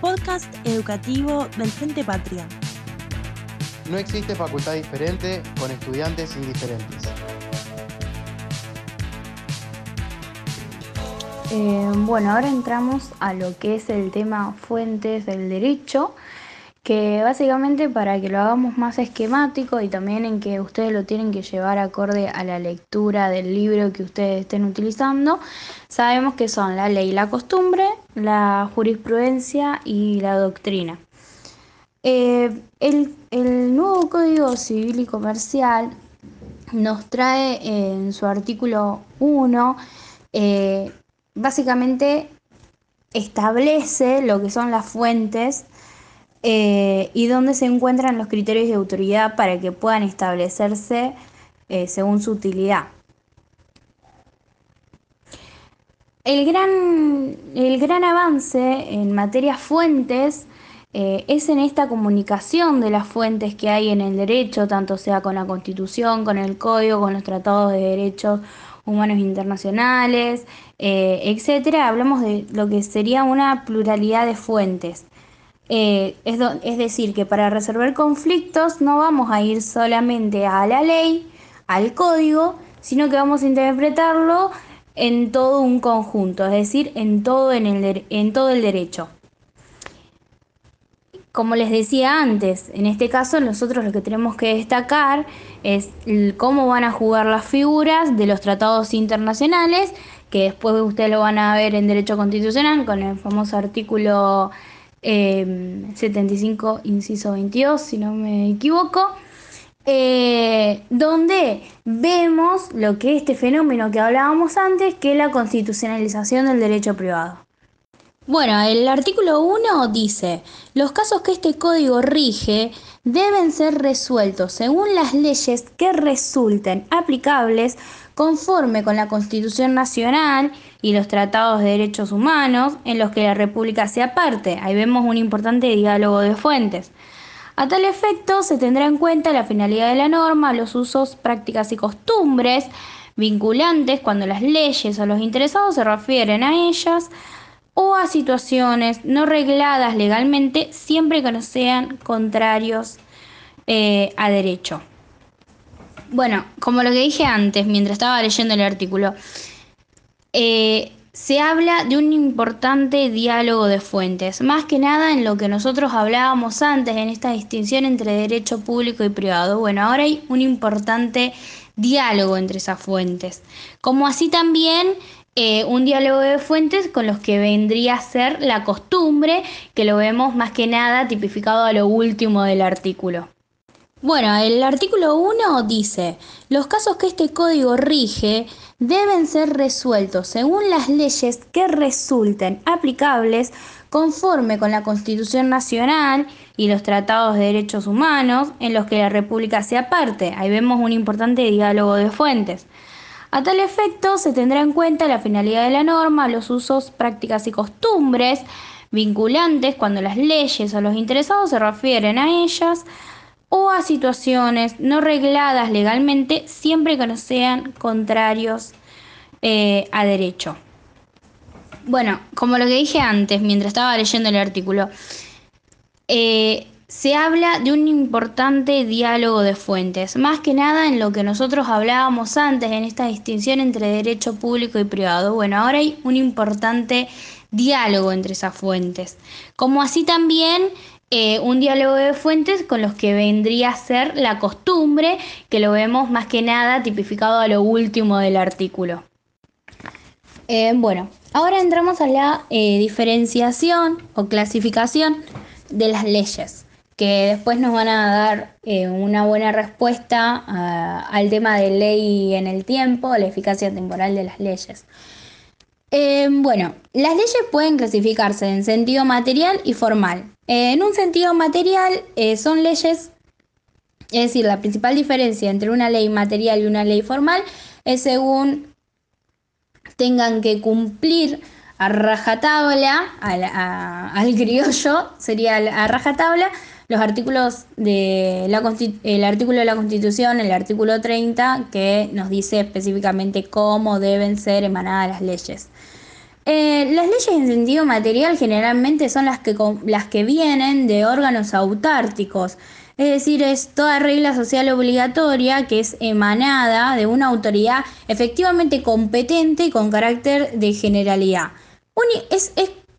Podcast educativo del Frente Patria. No existe facultad diferente con estudiantes indiferentes. Eh, bueno, ahora entramos a lo que es el tema fuentes del derecho, que básicamente para que lo hagamos más esquemático y también en que ustedes lo tienen que llevar acorde a la lectura del libro que ustedes estén utilizando, sabemos que son la ley, la costumbre, la jurisprudencia y la doctrina. Eh, el, nuevo Código Civil y Comercial nos trae en su artículo 1 básicamente establece lo que son las fuentes eh, y dónde se encuentran los criterios de autoridad para que puedan establecerse eh, según su utilidad. El gran, el gran avance en materia fuentes eh, es en esta comunicación de las fuentes que hay en el derecho, tanto sea con la Constitución, con el Código, con los tratados de derechos humanos internacionales, eh, etcétera, hablamos de lo que sería una pluralidad de fuentes. Eh, es, decir, que para resolver conflictos no vamos a ir solamente a la ley, al código, sino que vamos a interpretarlo en todo un conjunto, es decir, en todo, en el, en todo el derecho. Como les decía antes, en este caso nosotros lo que tenemos que destacar es cómo van a jugar las figuras de los tratados internacionales, que después ustedes lo van a ver en Derecho Constitucional con el famoso artículo 75, em, inciso 22, si no me equivoco, eh, donde vemos lo que este fenómeno que hablábamos antes, que es la constitucionalización del derecho privado. Bueno, el artículo 1 dice, los casos que este código rige deben ser resueltos según las leyes que resulten aplicables conforme con la Constitución Nacional y los tratados de derechos humanos en los que la República sea parte. Ahí vemos un importante diálogo de fuentes. A tal efecto, se tendrá en cuenta la finalidad de la norma, los usos, prácticas y costumbres vinculantes cuando las leyes o los interesados se refieren a ellas, o a situaciones no regladas legalmente siempre que no sean contrarios eh, a derecho. Bueno, como lo que dije antes, mientras estaba leyendo el artículo, eh, se habla de un importante diálogo de fuentes, más que nada en lo que nosotros hablábamos antes, en esta distinción entre derecho público y privado. Bueno, ahora hay un importante diálogo entre esas fuentes, como así también eh, un diálogo de fuentes con los que vendría a ser la costumbre, que lo vemos más que nada tipificado a lo último del artículo. Bueno, el artículo 1 dice, los casos que este código rige deben ser resueltos según las leyes que resulten aplicables conforme con la Constitución Nacional y los tratados de derechos humanos en los que la República sea parte. Ahí vemos un importante diálogo de fuentes. A tal efecto, se tendrá en cuenta la finalidad de la norma, los usos, prácticas y costumbres vinculantes cuando las leyes o los interesados se refieren a ellas o a situaciones no regladas legalmente siempre que no sean contrarios eh, a derecho. Bueno, como lo que dije antes, mientras estaba leyendo el artículo, eh, se habla de un importante diálogo de fuentes, más que nada en lo que nosotros hablábamos antes, en esta distinción entre derecho público y privado. Bueno, ahora hay un importante diálogo entre esas fuentes, como así también eh, un diálogo de fuentes con los que vendría a ser la costumbre, que lo vemos más que nada tipificado a lo último del artículo. Eh, bueno, ahora entramos a la eh, diferenciación o clasificación de las leyes que después nos van a dar una buena respuesta al tema de ley en el tiempo, la eficacia temporal de las leyes. Bueno, las leyes pueden clasificarse en sentido material y formal. En un sentido material eh, son leyes, es decir, la principal diferencia entre una ley material y una ley formal es según tengan que cumplir a rajatabla, al, al criollo sería a rajatabla, los artículos de la el artículo de la Constitución, el artículo 30, que nos dice específicamente cómo deben ser emanadas las leyes. Eh, las leyes en sentido material generalmente son las que, las que vienen de órganos autárticos, es decir, es toda regla social obligatoria que es emanada de una autoridad efectivamente competente y con carácter de generalidad.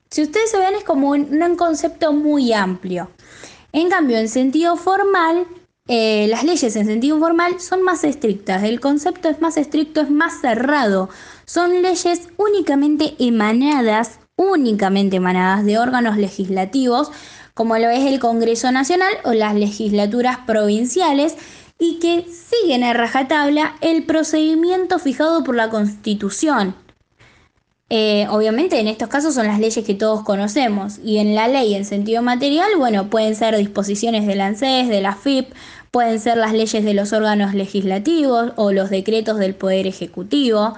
si ustedes se ven, es como un concepto muy amplio. En cambio, en sentido formal, eh, las leyes en sentido formal son más estrictas, el concepto es más estricto, es más cerrado. Son leyes únicamente emanadas, únicamente emanadas de órganos legislativos, como lo es el Congreso Nacional o las legislaturas provinciales, y que siguen a rajatabla el procedimiento fijado por la Constitución. Eh, obviamente en estos casos son las leyes que todos conocemos y en la ley en sentido material, bueno, pueden ser disposiciones del ANSES, de la FIP, pueden ser las leyes de los órganos legislativos o los decretos del Poder Ejecutivo.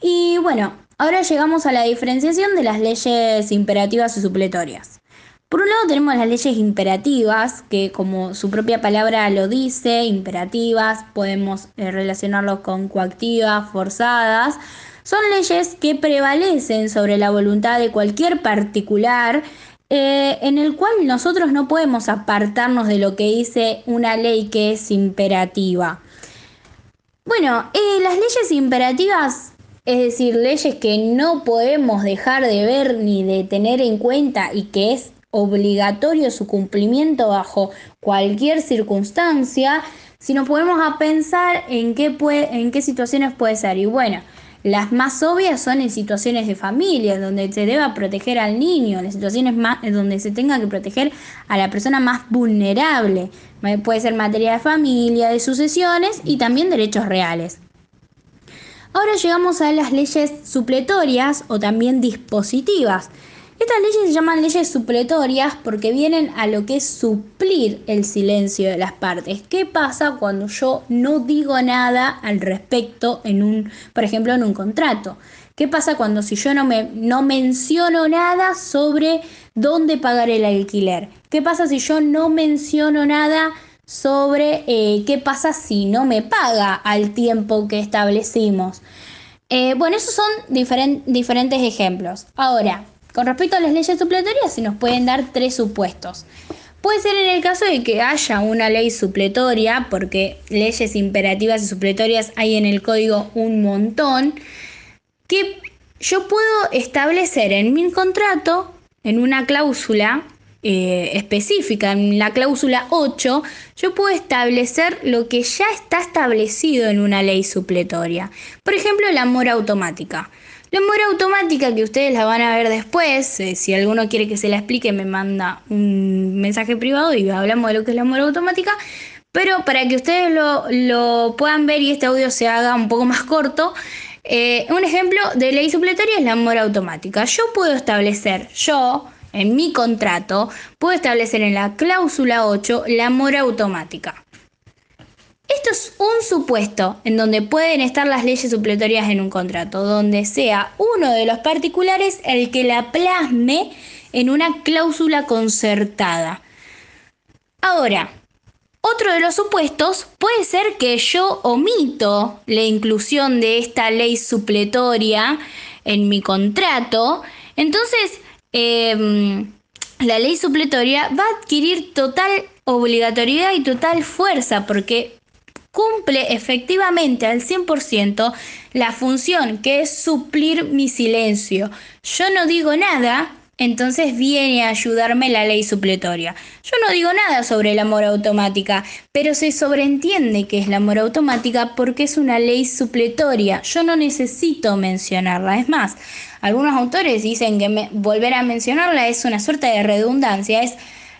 Y bueno, ahora llegamos a la diferenciación de las leyes imperativas y supletorias. Por un lado tenemos las leyes imperativas, que como su propia palabra lo dice, imperativas, podemos eh, relacionarlo con coactivas, forzadas, son leyes que prevalecen sobre la voluntad de cualquier particular, eh, en el cual nosotros no podemos apartarnos de lo que dice una ley que es imperativa. Bueno, eh, las leyes imperativas, es decir, leyes que no podemos dejar de ver ni de tener en cuenta y que es obligatorio su cumplimiento bajo cualquier circunstancia, si nos podemos a pensar en qué, puede, en qué situaciones puede ser. Y bueno, las más obvias son en situaciones de familia, donde se deba proteger al niño, en situaciones donde se tenga que proteger a la persona más vulnerable. Puede ser materia de familia, de sucesiones y también derechos reales. Ahora llegamos a las leyes supletorias o también dispositivas. Estas leyes se llaman leyes supletorias porque vienen a lo que es suplir el silencio de las partes. ¿Qué pasa cuando yo no digo nada al respecto en un, por ejemplo, en un contrato? ¿Qué pasa cuando si yo no me no menciono nada sobre dónde pagar el alquiler? ¿Qué pasa si yo no menciono nada sobre eh, qué pasa si no me paga al tiempo que establecimos? Eh, bueno, esos son diferentes ejemplos. Ahora, con respecto a las leyes supletorias, se nos pueden dar tres supuestos. Puede ser en el caso de que haya una ley supletoria, porque leyes imperativas y supletorias hay en el código un montón, que yo puedo establecer en mi contrato, en una cláusula eh, específica, en la cláusula 8, yo puedo establecer lo que ya está establecido en una ley supletoria. Por ejemplo, la mora automática. La mora automática que ustedes la van a ver después, eh, si alguno quiere que se la explique me manda un mensaje privado y hablamos de lo que es la mora automática, pero para que ustedes lo, puedan ver y este audio se haga un poco más corto, eh, un ejemplo de ley supletoria es la mora automática. Yo puedo establecer, yo, en mi contrato, puedo establecer en la cláusula 8 la mora automática. Esto es un supuesto en donde pueden estar las leyes supletorias en un contrato, donde sea uno de los particulares el que la plasme en una cláusula concertada. Ahora, otro de los supuestos puede ser que yo omito la inclusión de esta ley supletoria en mi contrato. Entonces, em, la ley supletoria va a adquirir total obligatoriedad y total fuerza porque cumple efectivamente al 100% la función que es suplir mi silencio. Yo no digo nada, entonces viene a ayudarme la ley supletoria. Yo no digo nada sobre la mora automática, pero se sobreentiende que es la mora automática porque es una ley supletoria. Yo no necesito mencionarla. Es más, algunos autores dicen que volver a mencionarla es una suerte de redundancia. Es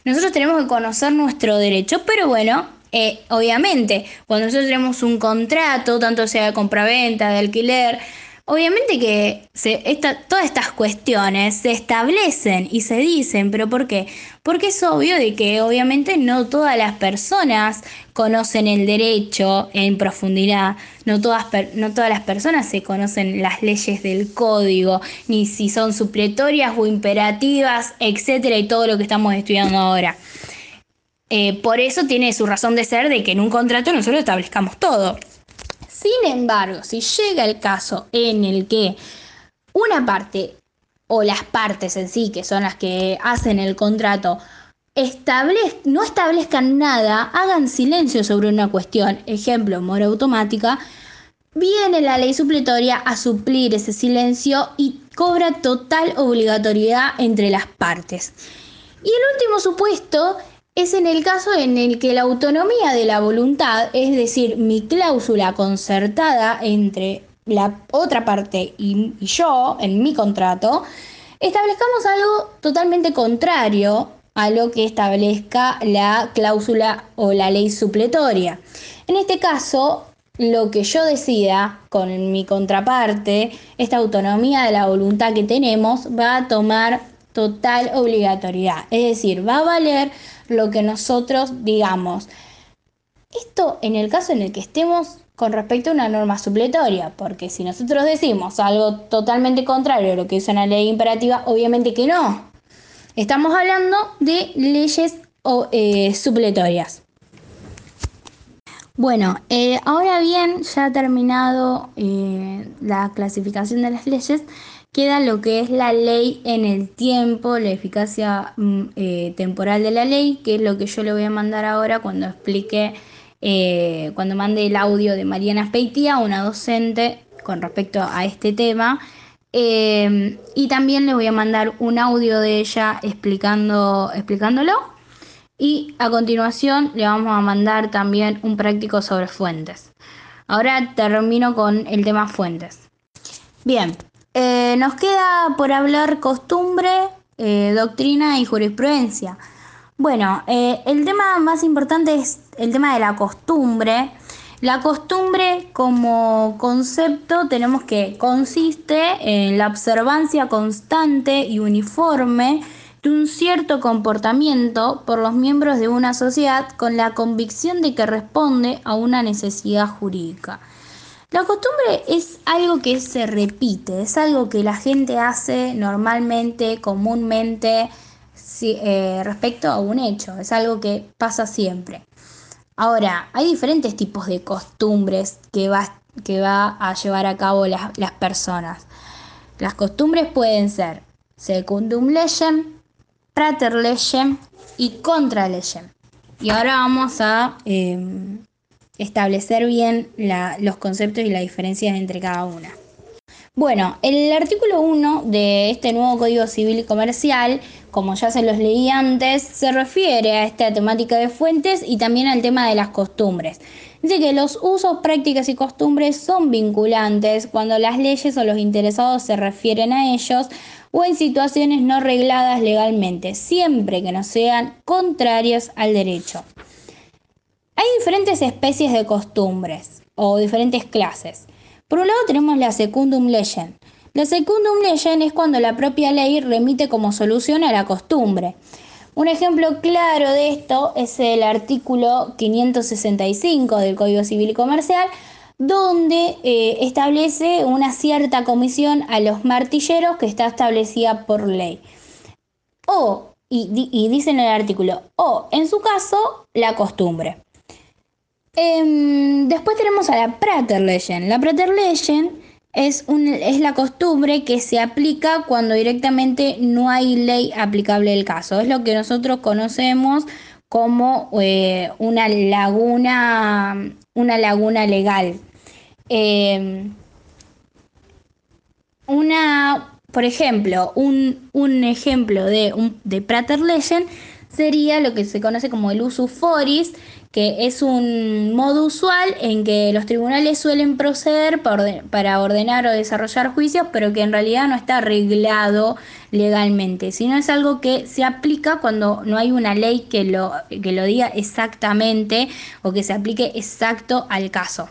nosotros tenemos que conocer nuestro derecho, pero bueno, eh, obviamente, cuando nosotros tenemos un contrato, tanto sea de compraventa, de alquiler, obviamente que todas estas cuestiones se establecen y se dicen, pero ¿por qué? Porque es obvio de que obviamente no todas las personas conocen el derecho en profundidad, no todas, no todas las personas se conocen las leyes del código, ni si son supletorias o imperativas, etcétera, y todo lo que estamos estudiando ahora. Eh, por eso tiene su razón de ser de que en un contrato nosotros establezcamos todo. Sin embargo, si llega el caso en el que una parte o las partes en sí, que son las que hacen el contrato, no establezcan nada, hagan silencio sobre una cuestión, ejemplo, mora automática, viene la ley supletoria a suplir ese silencio y cobra total obligatoriedad entre las partes. Y el último supuesto es en el caso en el que la autonomía de la voluntad, es decir, mi cláusula concertada entre la otra parte y, yo en mi contrato, establezcamos algo totalmente contrario a lo que establezca la cláusula o la ley supletoria. En este caso, lo que yo decida con mi contraparte, esta autonomía de la voluntad que tenemos, va a tomar total obligatoriedad. Es decir, va a valer lo que nosotros digamos. Esto en el caso en el que estemos con respecto a una norma supletoria, porque si nosotros decimos algo totalmente contrario a lo que es una ley imperativa, obviamente que no. Estamos hablando de leyes o, eh, supletorias. Bueno, eh, ahora bien, ya ha terminado eh, la clasificación de las leyes, queda lo que es la ley en el tiempo, la eficacia mm, temporal de la ley, que es lo que yo le voy a mandar ahora cuando explique, cuando mande el audio de Mariana Speitia, una docente con respecto a este tema. Em, y también le voy a mandar un audio de ella explicando, explicándolo. Y a continuación le vamos a mandar también un práctico sobre fuentes. Ahora termino con el tema fuentes. Bien, eh, nos queda por hablar costumbre, eh, doctrina y jurisprudencia. Bueno, eh, el tema más importante es el tema de la costumbre. La costumbre como concepto tenemos que consiste en la observancia constante y uniforme de un cierto comportamiento por los miembros de una sociedad con la convicción de que responde a una necesidad jurídica. La costumbre es algo que se repite, es algo que la gente hace normalmente, comúnmente, eh, respecto a un hecho, es algo que pasa siempre. Ahora, hay diferentes tipos de costumbres que va, que va a llevar a cabo las, las personas. Las costumbres pueden ser secundum legem, prater legem y contra legem. Y ahora vamos a em, establecer bien los conceptos y las diferencias entre cada una. Bueno, el artículo 1 de este nuevo Código Civil y Comercial, como ya se los leí antes, se refiere a esta temática de fuentes y también al tema de las costumbres. Dice que los usos, prácticas y costumbres son vinculantes cuando las leyes o los interesados se refieren a ellos o en situaciones no regladas legalmente, siempre que no sean contrarias al derecho. Diferentes especies de costumbres o diferentes clases. Por un lado tenemos la secundum legem. La secundum legem es cuando la propia ley remite como solución a la costumbre. Un ejemplo claro de esto es el artículo 565 del Código Civil y Comercial, donde eh, establece una cierta comisión a los martilleros que está establecida por ley. O, y, y dice en el artículo, o en su caso, la costumbre. Em, después tenemos a la Praterlegen. La Praterlegen es, es la costumbre que se aplica cuando directamente no hay ley aplicable del caso. Es lo que nosotros conocemos como eh, una laguna, una laguna legal. Em, una, por ejemplo, un, ejemplo de, un, de Praterlegen sería lo que se conoce como el usus foris, que es un modo usual en que los tribunales suelen proceder para ordenar o desarrollar juicios, pero que en realidad no está arreglado legalmente, sino es algo que se aplica cuando no hay una ley que lo, que lo diga exactamente o que se aplique exacto al caso.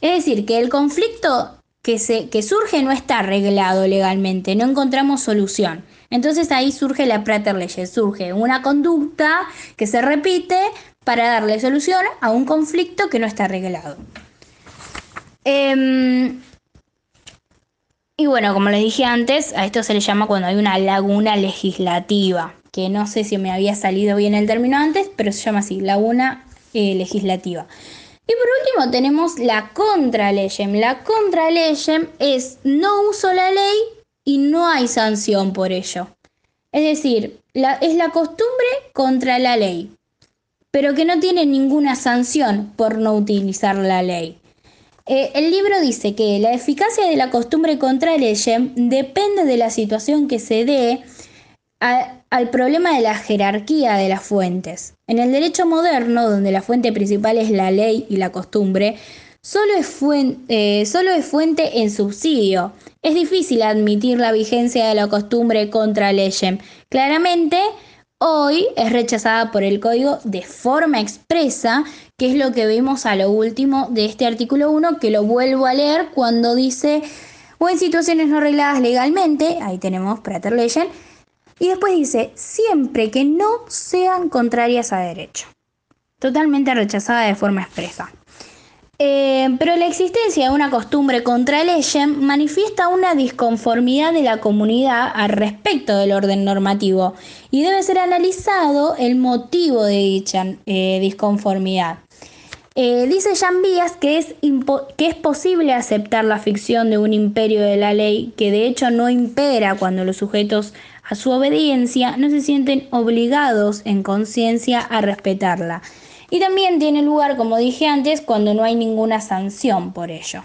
Es decir, que el conflicto que, se, que surge no está arreglado legalmente, no encontramos solución. Entonces ahí surge la prater surge una conducta que se repite para darle solución a un conflicto que no está arreglado. Em, y bueno, como les dije antes, a esto se le llama cuando hay una laguna legislativa. que no sé si me había salido bien el término antes, pero se llama así, laguna eh, legislativa. Y por último tenemos la contraleyem. La contraleyem es no uso la ley y no hay sanción por ello. Es decir, es la costumbre contra la ley, pero que no tiene ninguna sanción por no utilizar la ley. Eh, el libro dice que la eficacia de la costumbre contra leyem depende de la situación que se dé al problema de la jerarquía de las fuentes. En el derecho moderno, donde la fuente principal es la ley y la costumbre, solo es, fuente, eh, solo es fuente en subsidio. Es difícil admitir la vigencia de la costumbre contra leyem. Claramente, hoy es rechazada por el código de forma expresa, que es lo que vemos a lo último de este artículo 1, que lo vuelvo a leer cuando dice, o en situaciones no arregladas legalmente, ahí tenemos Prater Legend, y después dice, siempre que no sean contrarias a derecho. Totalmente rechazada de forma expresa. Eh, pero la existencia de una costumbre contra el EYEM manifiesta una disconformidad de la comunidad al respecto del orden normativo y debe ser analizado el motivo de dicha eh, disconformidad. Eh, dice Jean Vías que es, que es posible aceptar la ficción de un imperio de la ley que de hecho no impera cuando los sujetos a su obediencia no se sienten obligados en conciencia a respetarla y también tiene lugar, como dije antes, cuando no hay ninguna sanción por ello.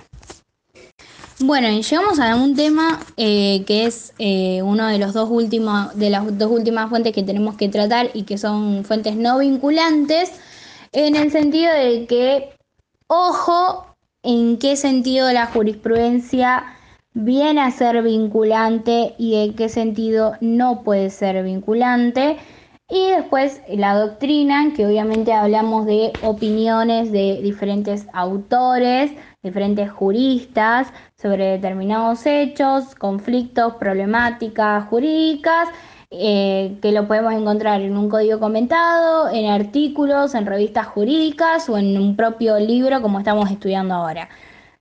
Bueno, y llegamos a un tema eh, que es eh, uno de los dos últimos, de las dos últimas fuentes que tenemos que tratar y que son fuentes no vinculantes, en el sentido de que, ojo, en qué sentido la jurisprudencia viene a ser vinculante y en qué sentido no puede ser vinculante. Y después la doctrina, que obviamente hablamos de opiniones de diferentes autores, diferentes juristas sobre determinados hechos, conflictos, problemáticas jurídicas, eh, que lo podemos encontrar en un código comentado, en artículos, en revistas jurídicas o en un propio libro como estamos estudiando ahora.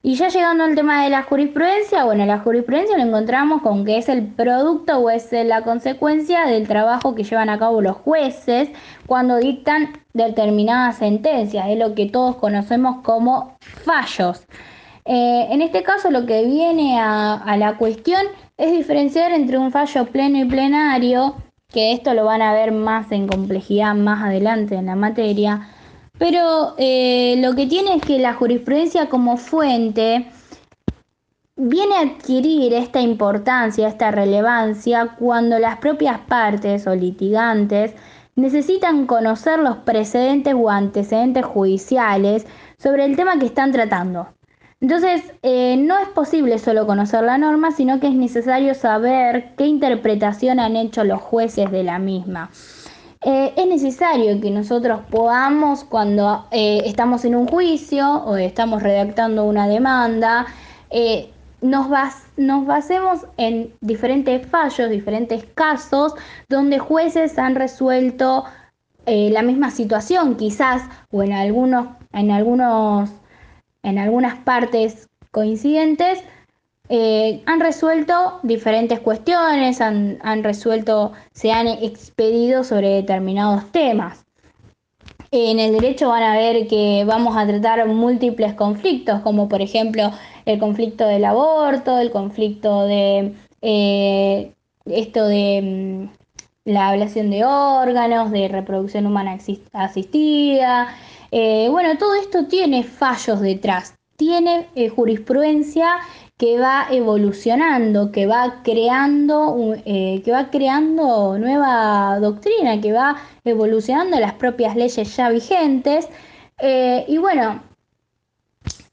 Y ya llegando al tema de la jurisprudencia, bueno, la jurisprudencia lo encontramos con que es el producto o es la consecuencia del trabajo que llevan a cabo los jueces cuando dictan determinadas sentencias, es lo que todos conocemos como fallos. Eh, en este caso lo que viene a la cuestión es diferenciar entre un fallo pleno y plenario, que esto lo van a ver más en complejidad más adelante en la materia, pero eh, lo que tiene es que la jurisprudencia como fuente viene a adquirir esta importancia, esta relevancia, cuando las propias partes o litigantes necesitan conocer los precedentes o antecedentes judiciales sobre el tema que están tratando. Entonces, eh, no es posible solo conocer la norma, sino que es necesario saber qué interpretación han hecho los jueces de la misma. Eh, es necesario que nosotros podamos, cuando eh, estamos en un juicio o estamos redactando una demanda, eh, nos, nos basemos en diferentes fallos, diferentes casos donde jueces han resuelto la misma situación, quizás, o en algunos, en algunos, en algunas partes coincidentes, eh, han resuelto diferentes cuestiones, han, resuelto, se han expedido sobre determinados temas. En el derecho van a ver que vamos a tratar múltiples conflictos, como por ejemplo el conflicto del aborto, el conflicto de eh, esto de mm, la ablación de órganos, de reproducción humana asistida. Eh, bueno, todo esto tiene fallos detrás, tiene jurisprudencia que va evolucionando, que va creando, eh, que va creando nueva doctrina, que va evolucionando las propias leyes ya vigentes. Eh, y bueno,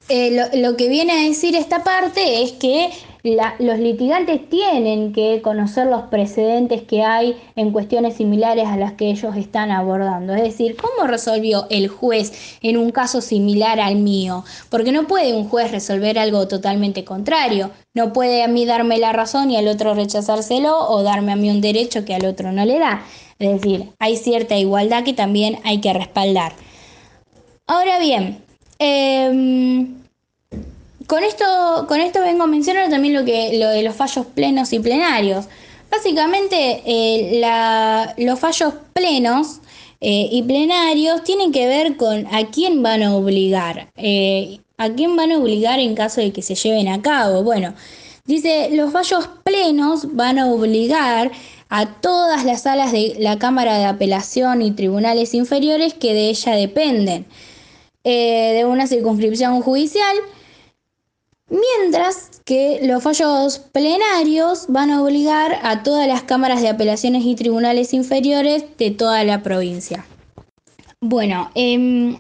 eh, lo, que viene a decir esta parte es que los litigantes tienen que conocer los precedentes que hay en cuestiones similares a las que ellos están abordando. Es decir, ¿cómo resolvió el juez en un caso similar al mío? Porque no puede un juez resolver algo totalmente contrario. No puede a mí darme la razón y al otro rechazárselo o darme a mí un derecho que al otro no le da. Es decir, hay cierta igualdad que también hay que respaldar. Ahora bien, eh, con esto, con esto vengo a mencionar también lo, que, lo de los fallos plenos y plenarios. Básicamente, eh, los fallos plenos eh, y plenarios tienen que ver con a quién van a obligar. Eh, ¿A quién van a obligar en caso de que se lleven a cabo? Bueno, dice, los fallos plenos van a obligar a todas las salas de la Cámara de Apelación y tribunales inferiores que de ella dependen de una circunscripción judicial Mientras que los fallos plenarios van a obligar a todas las cámaras de apelaciones y tribunales inferiores de toda la provincia. Bueno, em,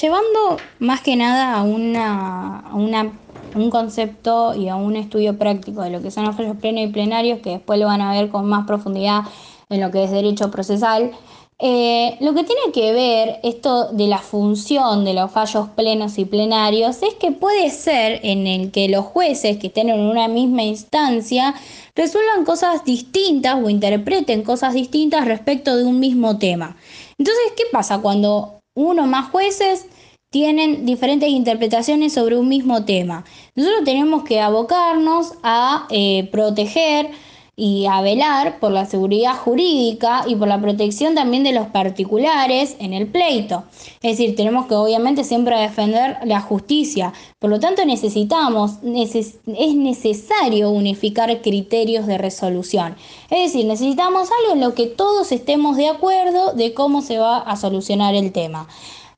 llevando más que nada a, una, un concepto y a un estudio práctico de lo que son los fallos plenos y plenarios, que después lo van a ver con más profundidad en lo que es derecho procesal, eh, lo que tiene que ver esto de la función de los fallos plenos y plenarios es que puede ser en el que los jueces que estén en una misma instancia resuelvan cosas distintas o interpreten cosas distintas respecto de un mismo tema. Entonces, ¿qué pasa cuando uno más jueces tienen diferentes interpretaciones sobre un mismo tema? Nosotros tenemos que abocarnos a eh, proteger y a velar por la seguridad jurídica y por la protección también de los particulares en el pleito. Es decir, tenemos que obviamente siempre defender la justicia. Por lo tanto, necesitamos, es necesario unificar criterios de resolución. Es decir, necesitamos algo en lo que todos estemos de acuerdo de cómo se va a solucionar el tema.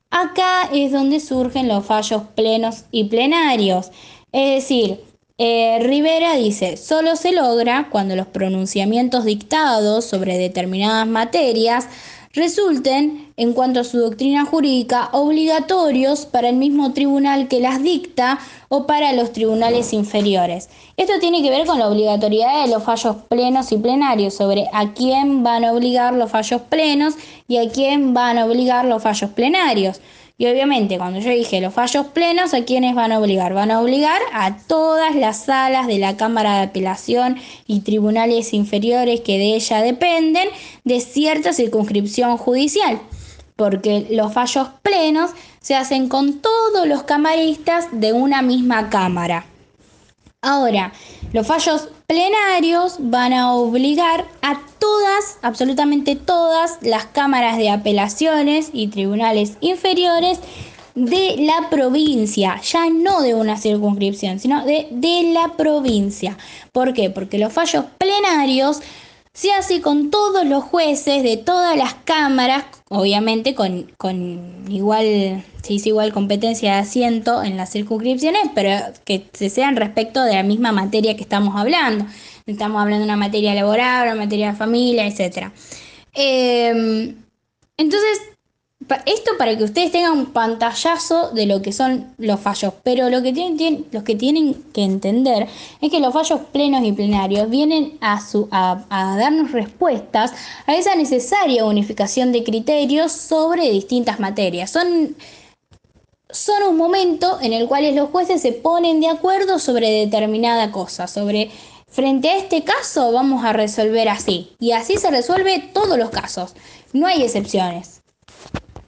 Acá es donde surgen los fallos plenos y plenarios. Es decir, eh, Rivera dice, solo se logra cuando los pronunciamientos dictados sobre determinadas materias resulten, en cuanto a su doctrina jurídica, obligatorios para el mismo tribunal que las dicta o para los tribunales inferiores. Esto tiene que ver con la obligatoriedad de los fallos plenos y plenarios, sobre a quién van a obligar los fallos plenos y a quién van a obligar los fallos plenarios. Y obviamente cuando yo dije los fallos plenos, ¿a quiénes van a obligar? Van a obligar a todas las salas de la Cámara de Apelación y tribunales inferiores que de ella dependen de cierta circunscripción judicial. Porque los fallos plenos se hacen con todos los camaristas de una misma Cámara. Ahora, los fallos plenarios van a obligar a todas, absolutamente todas, las cámaras de apelaciones y tribunales inferiores de la provincia, ya no de una circunscripción, sino de, de la provincia. ¿Por qué? Porque los fallos plenarios se hace con todos los jueces de todas las cámaras, obviamente con, con igual, se hizo igual competencia de asiento en las circunscripciones, pero que se sean respecto de la misma materia que estamos hablando. Estamos hablando de una materia laboral, una materia de familia, etc. Em, entonces, esto para que ustedes tengan un pantallazo de lo que son los fallos, pero lo que tienen, los que tienen que entender es que los fallos plenos y plenarios vienen a, a, darnos respuestas a esa necesaria unificación de criterios sobre distintas materias. Son, son un momento en el cual los jueces se ponen de acuerdo sobre determinada cosa, sobre frente a este caso vamos a resolver así, y así se resuelve todos los casos, no hay excepciones.